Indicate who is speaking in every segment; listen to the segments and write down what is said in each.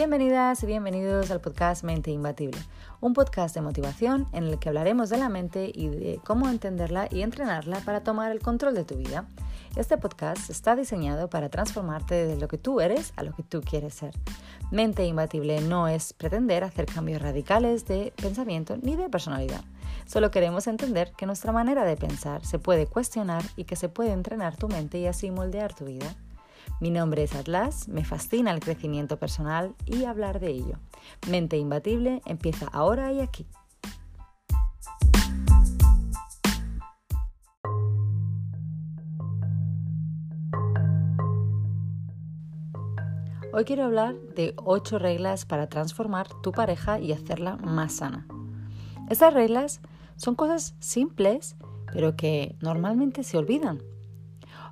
Speaker 1: Bienvenidas y bienvenidos al podcast Mente Imbatible, un podcast de motivación en el que hablaremos de la mente y de cómo entenderla y entrenarla para tomar el control de tu vida. Este podcast está diseñado para transformarte de lo que tú eres a lo que tú quieres ser. Mente Imbatible no es pretender hacer cambios radicales de pensamiento ni de personalidad. Solo queremos entender que nuestra manera de pensar se puede cuestionar y que se puede entrenar tu mente y así moldear tu vida. Mi nombre es Atlas, me fascina el crecimiento personal y hablar de ello. Mente Imbatible empieza ahora y aquí. Hoy quiero hablar de 8 reglas para transformar tu pareja y hacerla más sana. Estas reglas son cosas simples, pero que normalmente se olvidan.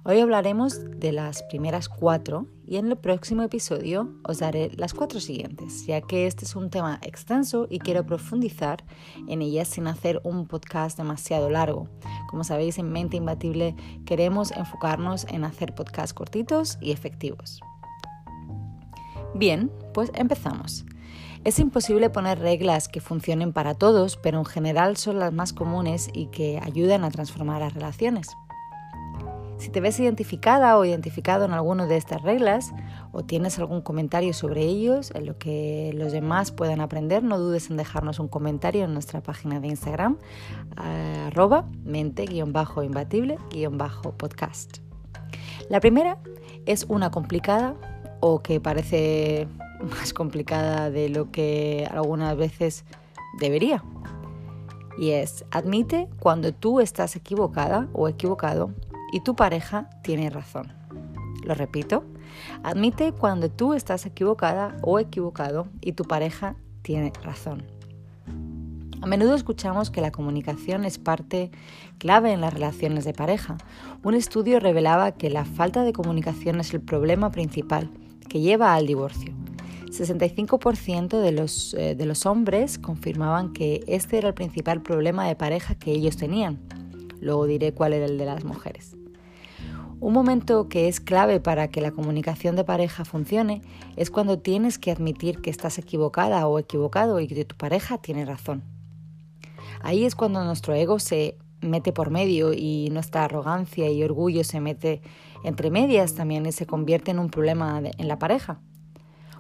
Speaker 1: Hoy hablaremos de las primeras cuatro y en el próximo episodio os daré las cuatro siguientes, ya que este es un tema extenso y quiero profundizar en ellas sin hacer un podcast demasiado largo. Como sabéis, en Mente Imbatible queremos enfocarnos en hacer podcasts cortitos y efectivos. Bien, pues empezamos. Es imposible poner reglas que funcionen para todos, pero en general son las más comunes y que ayudan a transformar las relaciones. Si te ves identificada o identificado en alguna de estas reglas o tienes algún comentario sobre ellos, en lo que los demás puedan aprender, no dudes en dejarnos un comentario en nuestra página de Instagram, arroba mente-imbatible-podcast. La primera es una complicada o que parece más complicada de lo que algunas veces debería. Y es, admite cuando tú estás equivocada o equivocado y tu pareja tiene razón. Lo repito, admite cuando tú estás equivocada o equivocado y tu pareja tiene razón. A menudo escuchamos que la comunicación es parte clave en las relaciones de pareja. Un estudio revelaba que la falta de comunicación es el problema principal que lleva al divorcio. 65% de los, eh, de los hombres confirmaban que este era el principal problema de pareja que ellos tenían. Luego diré cuál era el de las mujeres. Un momento que es clave para que la comunicación de pareja funcione es cuando tienes que admitir que estás equivocada o equivocado y que tu pareja tiene razón. Ahí es cuando nuestro ego se mete por medio y nuestra arrogancia y orgullo se mete entre medias también y se convierte en un problema en la pareja.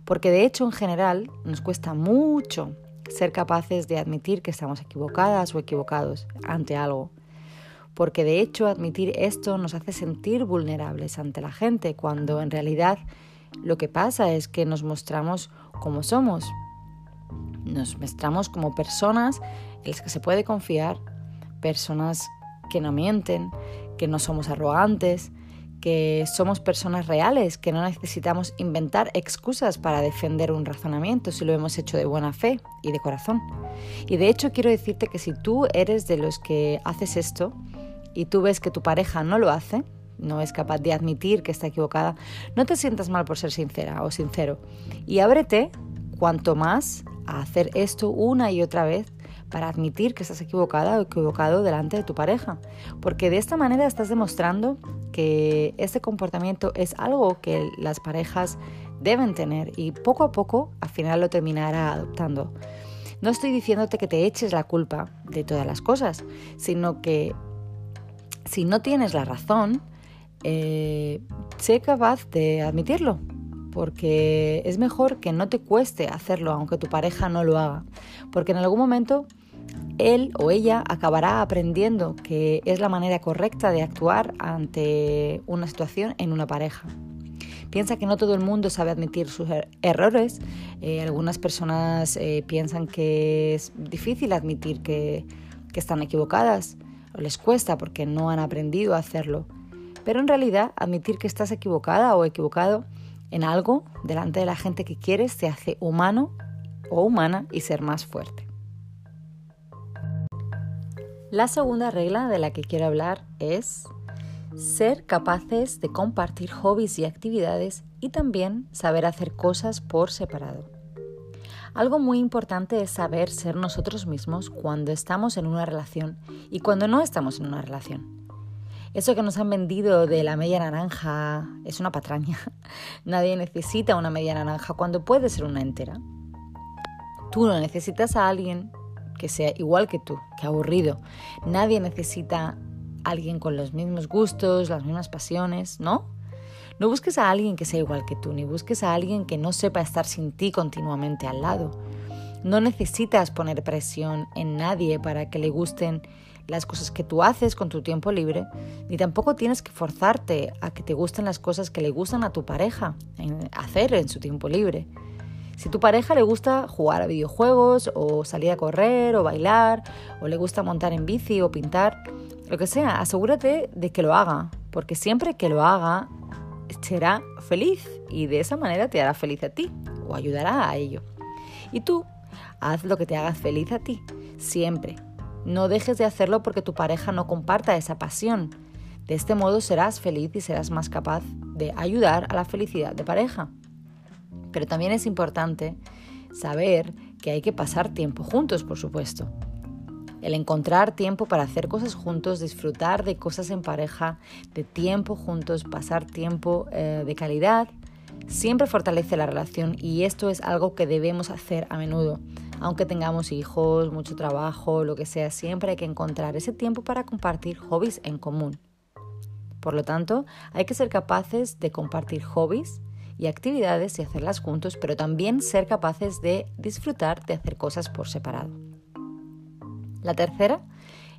Speaker 1: Porque de hecho en general nos cuesta mucho ser capaces de admitir que estamos equivocadas o equivocados ante algo porque de hecho admitir esto nos hace sentir vulnerables ante la gente, cuando en realidad lo que pasa es que nos mostramos como somos. Nos mostramos como personas en las que se puede confiar, personas que no mienten, que no somos arrogantes, que somos personas reales, que no necesitamos inventar excusas para defender un razonamiento si lo hemos hecho de buena fe y de corazón. Y de hecho quiero decirte que si tú eres de los que haces esto, y tú ves que tu pareja no lo hace, no es capaz de admitir que está equivocada, no te sientas mal por ser sincera o sincero. Y ábrete cuanto más a hacer esto una y otra vez para admitir que estás equivocada o equivocado delante de tu pareja. Porque de esta manera estás demostrando que este comportamiento es algo que las parejas deben tener y poco a poco al final lo terminará adoptando. No estoy diciéndote que te eches la culpa de todas las cosas, sino que si no tienes la razón, eh, sé capaz de admitirlo, porque es mejor que no te cueste hacerlo aunque tu pareja no lo haga, porque en algún momento él o ella acabará aprendiendo que es la manera correcta de actuar ante una situación en una pareja. Piensa que no todo el mundo sabe admitir sus er-, errores. Eh, algunas personas eh, piensan que es difícil admitir que, que están equivocadas o les cuesta porque no han aprendido a hacerlo. Pero en realidad admitir que estás equivocada o equivocado en algo delante de la gente que quieres te hace humano o humana y ser más fuerte. La segunda regla de la que quiero hablar es ser capaces de compartir hobbies y actividades y también saber hacer cosas por separado. Algo muy importante es saber ser nosotros mismos cuando estamos en una relación y cuando no estamos en una relación. Eso que nos han vendido de la media naranja es una patraña. Nadie necesita una media naranja cuando puede ser una entera. Tú no necesitas a alguien que sea igual que tú, que aburrido. Nadie necesita a alguien con los mismos gustos, las mismas pasiones, ¿no? No busques a alguien que sea igual que tú, ni busques a alguien que no sepa estar sin ti continuamente al lado. No necesitas poner presión en nadie para que le gusten las cosas que tú haces con tu tiempo libre, ni tampoco tienes que forzarte a que te gusten las cosas que le gustan a tu pareja hacer en su tiempo libre. Si tu pareja le gusta jugar a videojuegos o salir a correr o bailar o le gusta montar en bici o pintar, lo que sea, asegúrate de que lo haga, porque siempre que lo haga será feliz y de esa manera te hará feliz a ti o ayudará a ello. Y tú, haz lo que te haga feliz a ti, siempre. No dejes de hacerlo porque tu pareja no comparta esa pasión. De este modo serás feliz y serás más capaz de ayudar a la felicidad de pareja. Pero también es importante saber que hay que pasar tiempo juntos, por supuesto. El encontrar tiempo para hacer cosas juntos, disfrutar de cosas en pareja, de tiempo juntos, pasar tiempo eh, de calidad, siempre fortalece la relación y esto es algo que debemos hacer a menudo. Aunque tengamos hijos, mucho trabajo, lo que sea, siempre hay que encontrar ese tiempo para compartir hobbies en común. Por lo tanto, hay que ser capaces de compartir hobbies y actividades y hacerlas juntos, pero también ser capaces de disfrutar de hacer cosas por separado. La tercera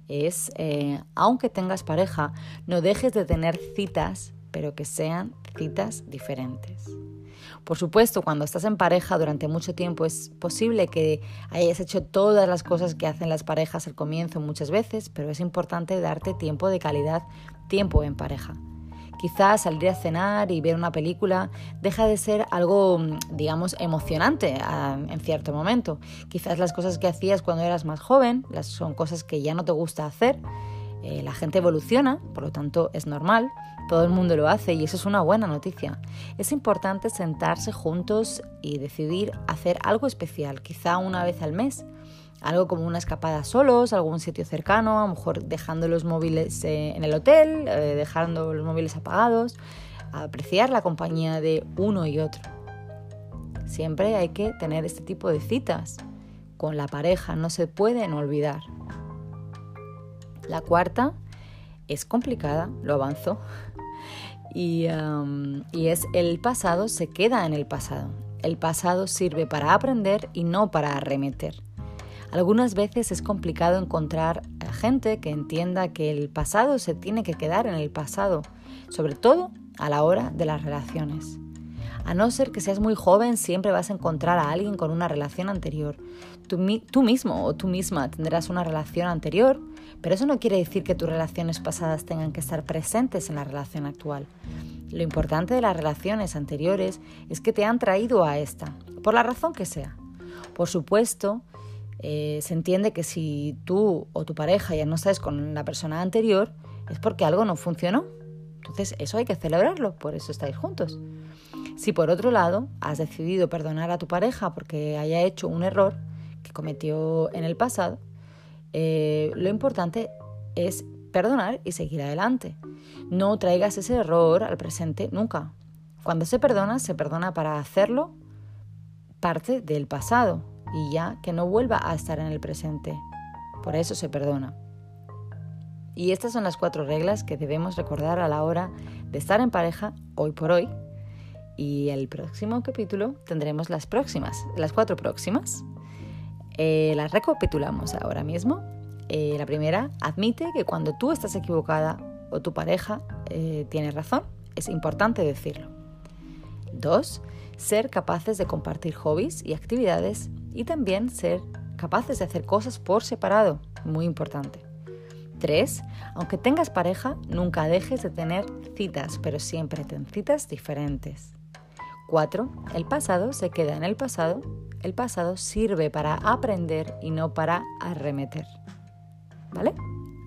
Speaker 1: es, eh, aunque tengas pareja, no dejes de tener citas, pero que sean citas diferentes. Por supuesto, cuando estás en pareja durante mucho tiempo es posible que hayas hecho todas las cosas que hacen las parejas al comienzo muchas veces, pero es importante darte tiempo de calidad, tiempo en pareja. Quizás salir a cenar y ver una película deja de ser algo, digamos, emocionante ah, en cierto momento. Quizás las cosas que hacías cuando eras más joven las son cosas que ya no te gusta hacer. Eh, la gente evoluciona, por lo tanto es normal, todo el mundo lo hace y eso es una buena noticia. Es importante sentarse juntos y decidir hacer algo especial, quizá una vez al mes algo como una escapada solos, algún sitio cercano, a lo mejor dejando los móviles eh, en el hotel, eh, dejando los móviles apagados, apreciar la compañía de uno y otro. Siempre hay que tener este tipo de citas con la pareja, no se pueden olvidar. La cuarta es complicada, lo avanzo, y, y es el pasado se queda en el pasado. El pasado sirve para aprender y no para arremeter. Algunas veces es complicado encontrar gente que entienda que el pasado se tiene que quedar en el pasado, sobre todo a la hora de las relaciones. A no ser que seas muy joven, siempre vas a encontrar a alguien con una relación anterior. Tú, mismo o tú misma tendrás una relación anterior, pero eso no quiere decir que tus relaciones pasadas tengan que estar presentes en la relación actual. Lo importante de las relaciones anteriores es que te han traído a esta, por la razón que sea. Por supuesto, eh, se entiende que si tú o tu pareja ya no estás con la persona anterior, es porque algo no funcionó. Entonces eso hay que celebrarlo, por eso estáis juntos. Si por otro lado has decidido perdonar a tu pareja porque haya hecho un error que cometió en el pasado, eh, lo importante es perdonar y seguir adelante. No traigas ese error al presente nunca. Cuando se perdona, se perdona para hacerlo parte del pasado, y ya que no vuelva a estar en el presente. Por eso se perdona. Y estas son las cuatro reglas que debemos recordar a la hora de estar en pareja hoy por hoy. Y el próximo capítulo tendremos las próximas, las cuatro próximas. Eh, las recapitulamos ahora mismo. Eh, la primera, admite que cuando tú estás equivocada o tu pareja eh, tiene razón, es importante decirlo. Dos, ser capaces de compartir hobbies y actividades y también ser capaces de hacer cosas por separado, muy importante. 3. Aunque tengas pareja, nunca dejes de tener citas, pero siempre ten citas diferentes. 4. El pasado se queda en el pasado. El pasado sirve para aprender y no para arremeter. ¿Vale?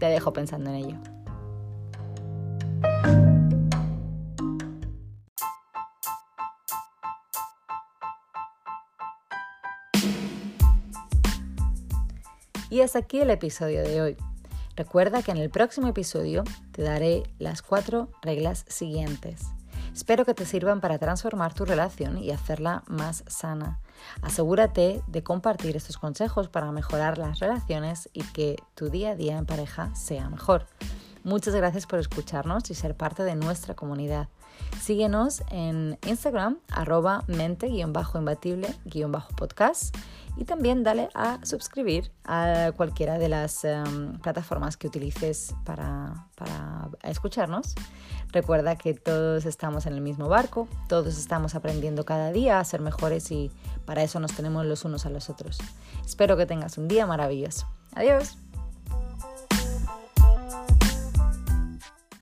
Speaker 1: Te dejo pensando en ello. Y hasta aquí el episodio de hoy. Recuerda que en el próximo episodio te daré las cuatro reglas siguientes. Espero que te sirvan para transformar tu relación y hacerla más sana. Asegúrate de compartir estos consejos para mejorar las relaciones y que tu día a día en pareja sea mejor. Muchas gracias por escucharnos y ser parte de nuestra comunidad. Síguenos en Instagram, arroba mente-imbatible-podcast y también dale a suscribir a cualquiera de las um, plataformas que utilices para, para escucharnos. Recuerda que todos estamos en el mismo barco, todos estamos aprendiendo cada día a ser mejores y para eso nos tenemos los unos a los otros. Espero que tengas un día maravilloso. Adiós.